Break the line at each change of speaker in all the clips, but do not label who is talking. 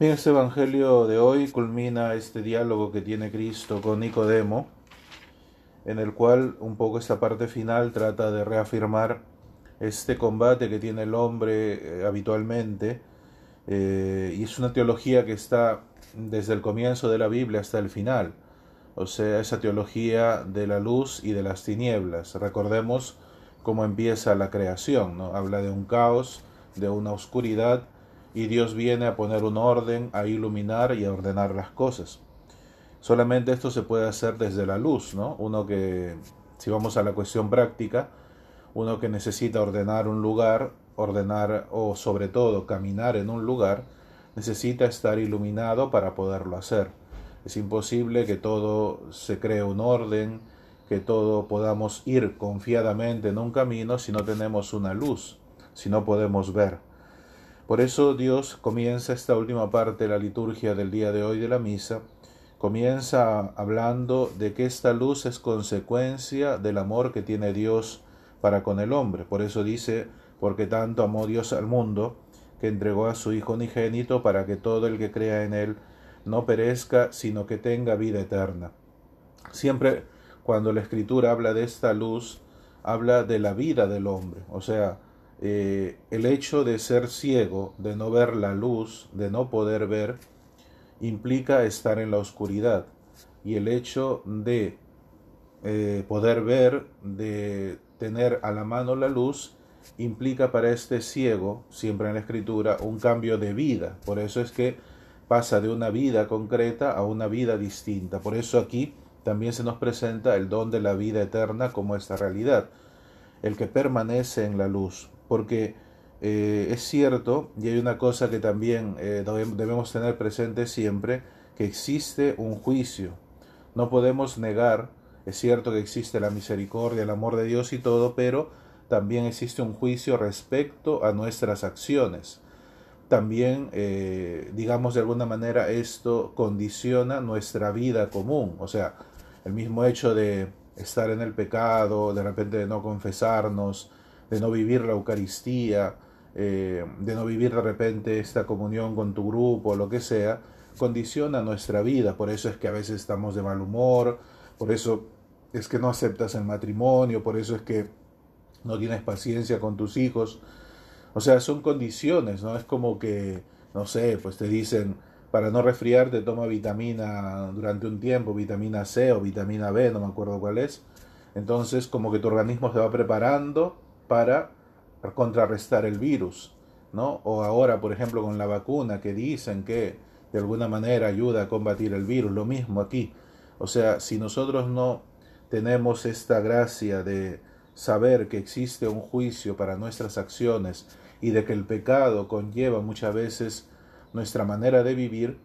Bien, este Evangelio de hoy culmina este diálogo que tiene Cristo con Nicodemo, en el cual un poco esta parte final trata de reafirmar este combate que tiene el hombre eh, habitualmente, eh, y es una teología que está desde el comienzo de la Biblia hasta el final, o sea, esa teología de la luz y de las tinieblas. Recordemos cómo empieza la creación, ¿no? Habla de un caos, de una oscuridad, y Dios viene a poner un orden, a iluminar y a ordenar las cosas. Solamente esto se puede hacer desde la luz, ¿no? Uno que, si vamos a la cuestión práctica, uno que necesita ordenar un lugar, ordenar o sobre todo caminar en un lugar, necesita estar iluminado para poderlo hacer. Es imposible que todo se cree un orden, que todo podamos ir confiadamente en un camino si no tenemos una luz, si no podemos ver. Por eso Dios comienza esta última parte de la liturgia del día de hoy de la misa, comienza hablando de que esta luz es consecuencia del amor que tiene Dios para con el hombre. Por eso dice, porque tanto amó Dios al mundo, que entregó a su Hijo unigénito para que todo el que crea en Él no perezca, sino que tenga vida eterna. Siempre cuando la Escritura habla de esta luz, habla de la vida del hombre, o sea, eh, el hecho de ser ciego, de no ver la luz, de no poder ver, implica estar en la oscuridad. Y el hecho de eh, poder ver, de tener a la mano la luz, implica para este ciego, siempre en la escritura, un cambio de vida. Por eso es que pasa de una vida concreta a una vida distinta. Por eso aquí también se nos presenta el don de la vida eterna como esta realidad, el que permanece en la luz porque eh, es cierto, y hay una cosa que también eh, debemos tener presente siempre, que existe un juicio. No podemos negar, es cierto que existe la misericordia, el amor de Dios y todo, pero también existe un juicio respecto a nuestras acciones. También, eh, digamos de alguna manera, esto condiciona nuestra vida común. O sea, el mismo hecho de estar en el pecado, de repente de no confesarnos, de no vivir la Eucaristía, eh, de no vivir de repente esta comunión con tu grupo, lo que sea, condiciona nuestra vida. Por eso es que a veces estamos de mal humor, por eso es que no aceptas el matrimonio, por eso es que no tienes paciencia con tus hijos. O sea, son condiciones, ¿no? Es como que, no sé, pues te dicen, para no resfriarte toma vitamina durante un tiempo, vitamina C o vitamina B, no me acuerdo cuál es. Entonces, como que tu organismo se va preparando para contrarrestar el virus, ¿no? O ahora, por ejemplo, con la vacuna que dicen que de alguna manera ayuda a combatir el virus, lo mismo aquí. O sea, si nosotros no tenemos esta gracia de saber que existe un juicio para nuestras acciones y de que el pecado conlleva muchas veces nuestra manera de vivir,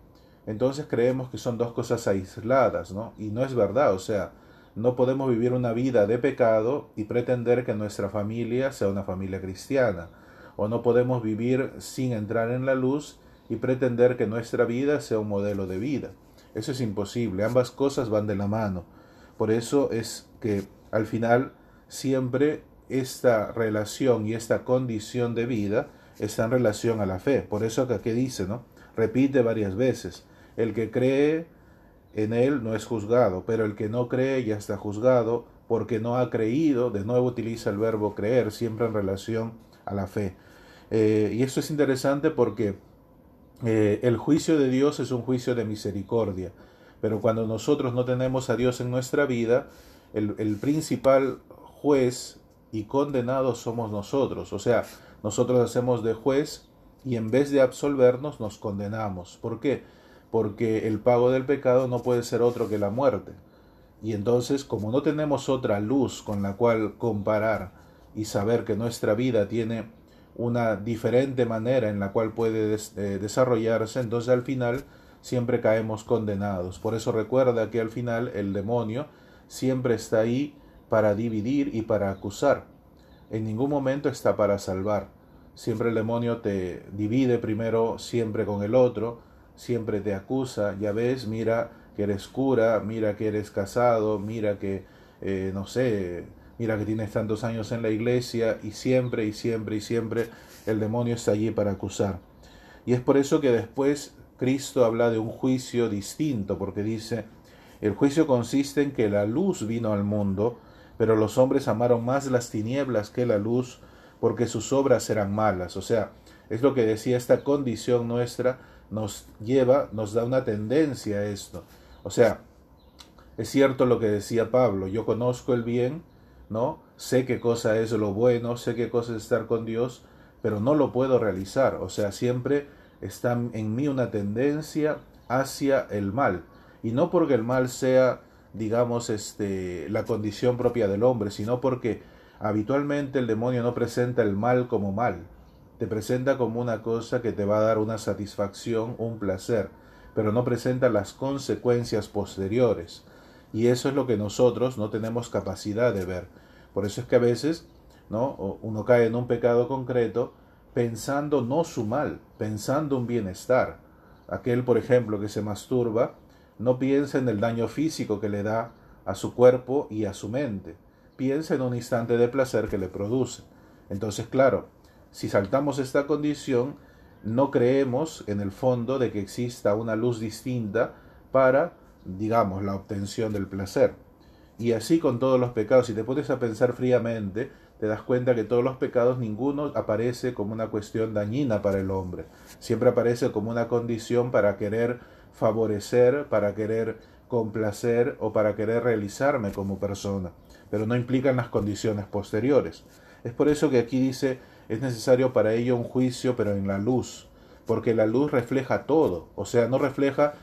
entonces creemos que son dos cosas aisladas, ¿no? Y no es verdad, o sea, no podemos vivir una vida de pecado y pretender que nuestra familia sea una familia cristiana. O no podemos vivir sin entrar en la luz y pretender que nuestra vida sea un modelo de vida. Eso es imposible. Ambas cosas van de la mano. Por eso es que al final siempre esta relación y esta condición de vida está en relación a la fe. Por eso que aquí dice, ¿no? Repite varias veces. El que cree en él no es juzgado, pero el que no cree ya está juzgado porque no ha creído, de nuevo utiliza el verbo creer, siempre en relación a la fe. Eh, y esto es interesante porque eh, el juicio de Dios es un juicio de misericordia, pero cuando nosotros no tenemos a Dios en nuestra vida, el, el principal juez y condenado somos nosotros, o sea, nosotros hacemos de juez y en vez de absolvernos nos condenamos. ¿Por qué? Porque el pago del pecado no puede ser otro que la muerte. Y entonces, como no tenemos otra luz con la cual comparar y saber que nuestra vida tiene una diferente manera en la cual puede eh, desarrollarse, entonces al final siempre caemos condenados. Por eso recuerda que al final el demonio siempre está ahí para dividir y para acusar. En ningún momento está para salvar. Siempre el demonio te divide primero siempre con el otro, siempre te acusa, ya ves, mira que eres cura, mira que eres casado, mira que, eh, no sé, mira que tienes tantos años en la iglesia y siempre y siempre y siempre el demonio está allí para acusar. Y es por eso que después Cristo habla de un juicio distinto, porque dice, el juicio consiste en que la luz vino al mundo, pero los hombres amaron más las tinieblas que la luz, porque sus obras eran malas. O sea, es lo que decía esta condición nuestra, nos lleva, nos da una tendencia a esto. O sea, es cierto lo que decía Pablo, yo conozco el bien, ¿no? Sé qué cosa es lo bueno, sé qué cosa es estar con Dios, pero no lo puedo realizar. O sea, siempre está en mí una tendencia hacia el mal. Y no porque el mal sea, digamos, este, la condición propia del hombre, sino porque habitualmente el demonio no presenta el mal como mal. Te presenta como una cosa que te va a dar una satisfacción, un placer, pero no presenta las consecuencias posteriores. Y eso es lo que nosotros no tenemos capacidad de ver. Por eso es que a veces ¿no? uno cae en un pecado concreto pensando no su mal, pensando un bienestar. Aquel, por ejemplo, que se masturba, no piensa en el daño físico que le da a su cuerpo y a su mente. Piensa en un instante de placer que le produce. Entonces, claro, si saltamos esta condición, no creemos en el fondo de que exista una luz distinta para digamos, la obtención del placer. Y así con todos los pecados, si te pones a pensar fríamente, te das cuenta que todos los pecados, ninguno aparece como una cuestión dañina para el hombre. Siempre aparece como una condición para querer favorecer, para querer complacer o para querer realizarme como persona, pero no implican las condiciones posteriores. Es por eso que aquí dice, es necesario para ello un juicio, pero en la luz, porque la luz refleja todo, o sea, no refleja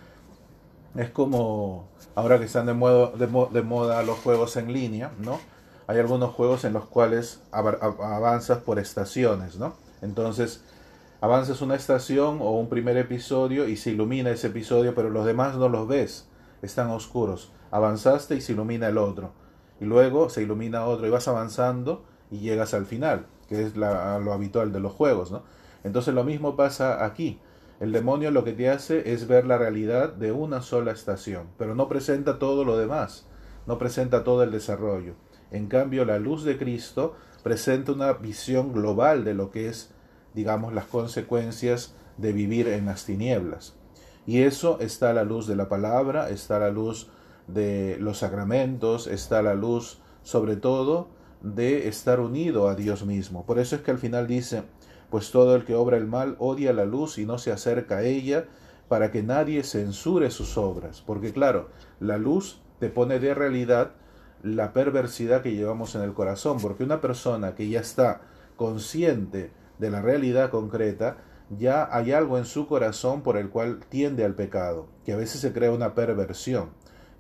es como ahora que están de, moda, de, moda los juegos en línea, ¿no? Hay algunos juegos en los cuales avanzas por estaciones, ¿no? Entonces, avanzas una estación o un primer episodio y se ilumina ese episodio, pero los demás no los ves, están oscuros. Avanzaste y se ilumina el otro. Y luego se ilumina otro y vas avanzando y llegas al final, que es lo habitual de los juegos, ¿no? Entonces lo mismo pasa aquí. El demonio lo que te hace es ver la realidad de una sola estación, pero no presenta todo lo demás, no presenta todo el desarrollo. En cambio, la luz de Cristo presenta una visión global de lo que es, digamos, las consecuencias de vivir en las tinieblas. Y eso está a la luz de la palabra, está la luz de los sacramentos, está la luz, sobre todo, de estar unido a Dios mismo. Por eso es que al final dice, pues todo el que obra el mal odia la luz y no se acerca a ella, para que nadie censure sus obras. Porque claro, la luz te pone de realidad la perversidad que llevamos en el corazón, porque una persona que ya está consciente de la realidad concreta, ya hay algo en su corazón por el cual tiende al pecado, que a veces se crea una perversión.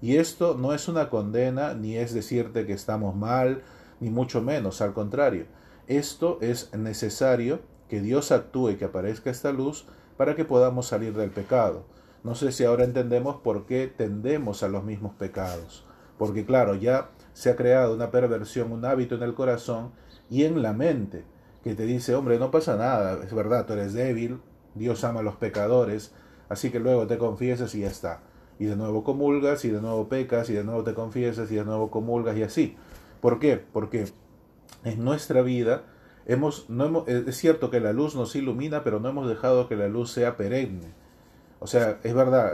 Y esto no es una condena, ni es decirte que estamos mal, ni mucho menos, al contrario. Esto es necesario que Dios actúe que aparezca esta luz para que podamos salir del pecado. No sé si ahora entendemos por qué tendemos a los mismos pecados. Porque claro, ya se ha creado una perversión, un hábito en el corazón y en la mente que te dice, hombre, no pasa nada, es verdad, tú eres débil, Dios ama a los pecadores, así que luego te confiesas y ya está. Y de nuevo comulgas y de nuevo pecas y de nuevo te confiesas y de nuevo comulgas y así. ¿Por qué? Porque en nuestra vida Hemos, no hemos, es cierto que la luz nos ilumina, pero no hemos dejado que la luz sea perenne. O sea, es verdad,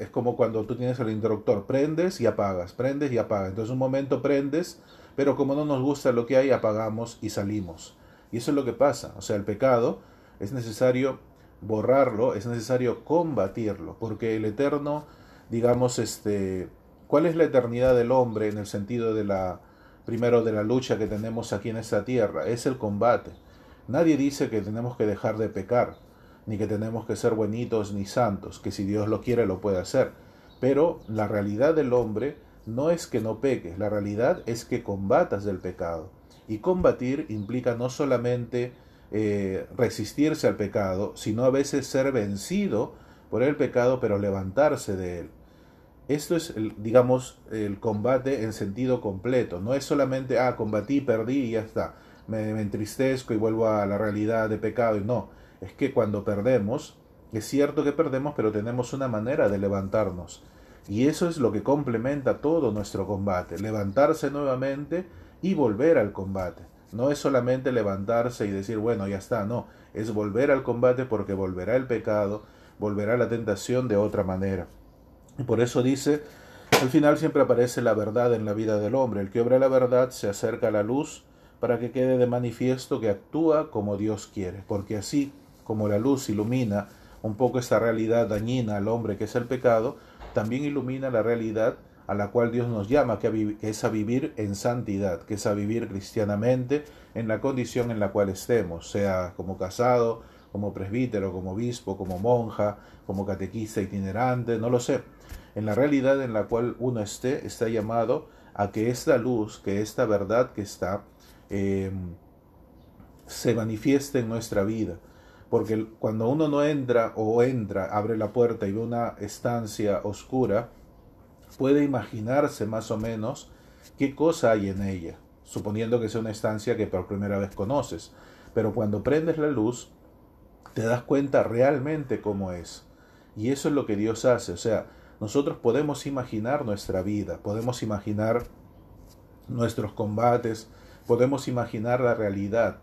es como cuando tú tienes el interruptor, prendes y apagas, prendes y apagas. Entonces un momento prendes, pero como no nos gusta lo que hay, apagamos y salimos. Y eso es lo que pasa. O sea, el pecado es necesario borrarlo, es necesario combatirlo, porque el eterno, digamos, este, ¿cuál es la eternidad del hombre en el sentido de la primero de la lucha que tenemos aquí en esta tierra, es el combate. Nadie dice que tenemos que dejar de pecar, ni que tenemos que ser buenitos ni santos, que si Dios lo quiere lo puede hacer. Pero la realidad del hombre no es que no peques, la realidad es que combatas del pecado. Y combatir implica no solamente eh, resistirse al pecado, sino a veces ser vencido por el pecado, pero levantarse de él. Esto es, el, digamos, el combate en sentido completo. No es solamente, ah, combatí, perdí y ya está. Me, entristezco y vuelvo a la realidad de pecado. Y no, es que cuando perdemos, es cierto que perdemos, pero tenemos una manera de levantarnos. Y eso es lo que complementa todo nuestro combate. Levantarse nuevamente y volver al combate. No es solamente levantarse y decir, bueno, ya está, no. Es volver al combate porque volverá el pecado, volverá la tentación de otra manera. Por eso dice, al final siempre aparece la verdad en la vida del hombre. El que obra la verdad se acerca a la luz para que quede de manifiesto que actúa como Dios quiere, porque así como la luz ilumina un poco esta realidad dañina al hombre que es el pecado, también ilumina la realidad a la cual Dios nos llama, que es a vivir en santidad, que es a vivir cristianamente en la condición en la cual estemos, sea como casado, como presbítero, como obispo, como monja, como catequista itinerante, no lo sé. En la realidad en la cual uno esté, está llamado a que esta luz, que esta verdad que está, eh, se manifieste en nuestra vida. Porque cuando uno no entra o entra, abre la puerta y ve una estancia oscura, puede imaginarse más o menos qué cosa hay en ella, suponiendo que sea una estancia que por primera vez conoces. Pero cuando prendes la luz, te das cuenta realmente cómo es. Y eso es lo que Dios hace. O sea, nosotros podemos imaginar nuestra vida, podemos imaginar nuestros combates, podemos imaginar la realidad,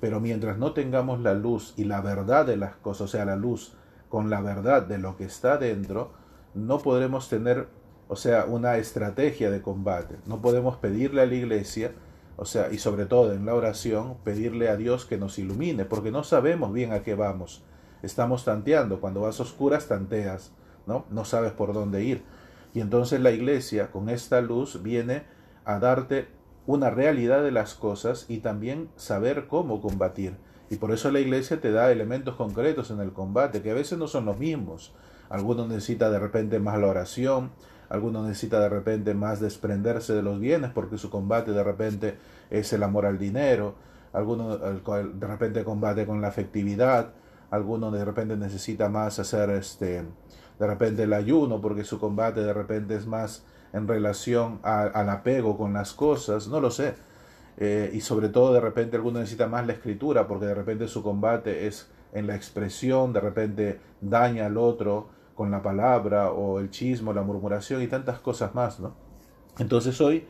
pero mientras no tengamos la luz y la verdad de las cosas, o sea, la luz con la verdad de lo que está dentro, no podremos tener o sea, una estrategia de combate. No podemos pedirle a la iglesia, o sea, y sobre todo en la oración, pedirle a Dios que nos ilumine, porque no sabemos bien a qué vamos. Estamos tanteando, cuando vas a oscuras tanteas, ¿no? No sabes por dónde ir. Y entonces la iglesia con esta luz viene a darte una realidad de las cosas y también saber cómo combatir. Y por eso la iglesia te da elementos concretos en el combate, que a veces no son los mismos. Algunos necesita de repente más la oración, alguno necesita de repente más desprenderse de los bienes porque su combate de repente es el amor al dinero, alguno de repente combate con la afectividad, alguno de repente necesita más hacer este de repente el ayuno porque su combate de repente es más en relación al apego con las cosas, no lo sé. Eh, y sobre todo de repente alguno necesita más la escritura porque de repente su combate es en la expresión, de repente daña al otro, con la palabra o el chismo, la murmuración y tantas cosas más, ¿no? Entonces hoy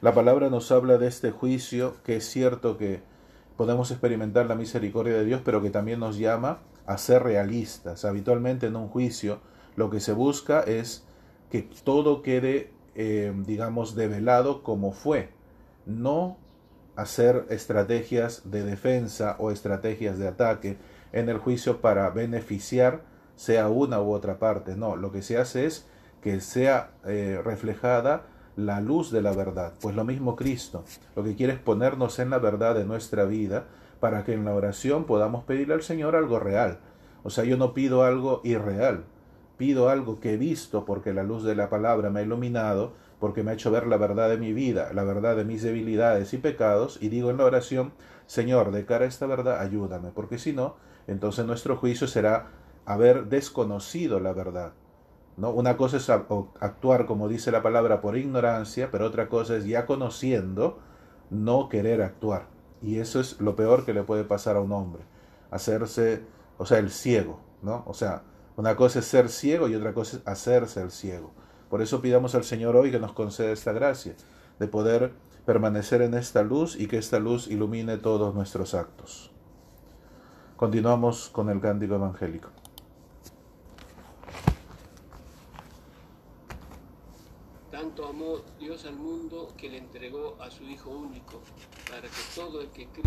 la palabra nos habla de este juicio que es cierto que podemos experimentar la misericordia de Dios, pero que también nos llama a ser realistas. Habitualmente en un juicio lo que se busca es que todo quede, eh, digamos, develado como fue, no hacer estrategias de defensa o estrategias de ataque en el juicio para beneficiar sea una u otra parte. No, lo que se hace es que sea eh, reflejada la luz de la verdad. Pues lo mismo Cristo, lo que quiere es ponernos en la verdad de nuestra vida para que en la oración podamos pedirle al Señor algo real. O sea, yo no pido algo irreal, pido algo que he visto porque la luz de la palabra me ha iluminado, porque me ha hecho ver la verdad de mi vida, la verdad de mis debilidades y pecados, y digo en la oración, Señor, de cara a esta verdad, ayúdame, porque si no, entonces nuestro juicio será haber desconocido la verdad. ¿no? Una cosa es actuar, como dice la palabra, por ignorancia, pero otra cosa es ya conociendo, no querer actuar. Y eso es lo peor que le puede pasar a un hombre. Hacerse, o sea, el ciego, ¿no? O sea, una cosa es ser ciego y otra cosa es hacerse el ciego. Por eso pidamos al Señor hoy que nos conceda esta gracia, de poder permanecer en esta luz y que esta luz ilumine todos nuestros actos. Continuamos con el cántico evangélico.
amó Dios al mundo que le entregó a su Hijo único, para que todo el que cree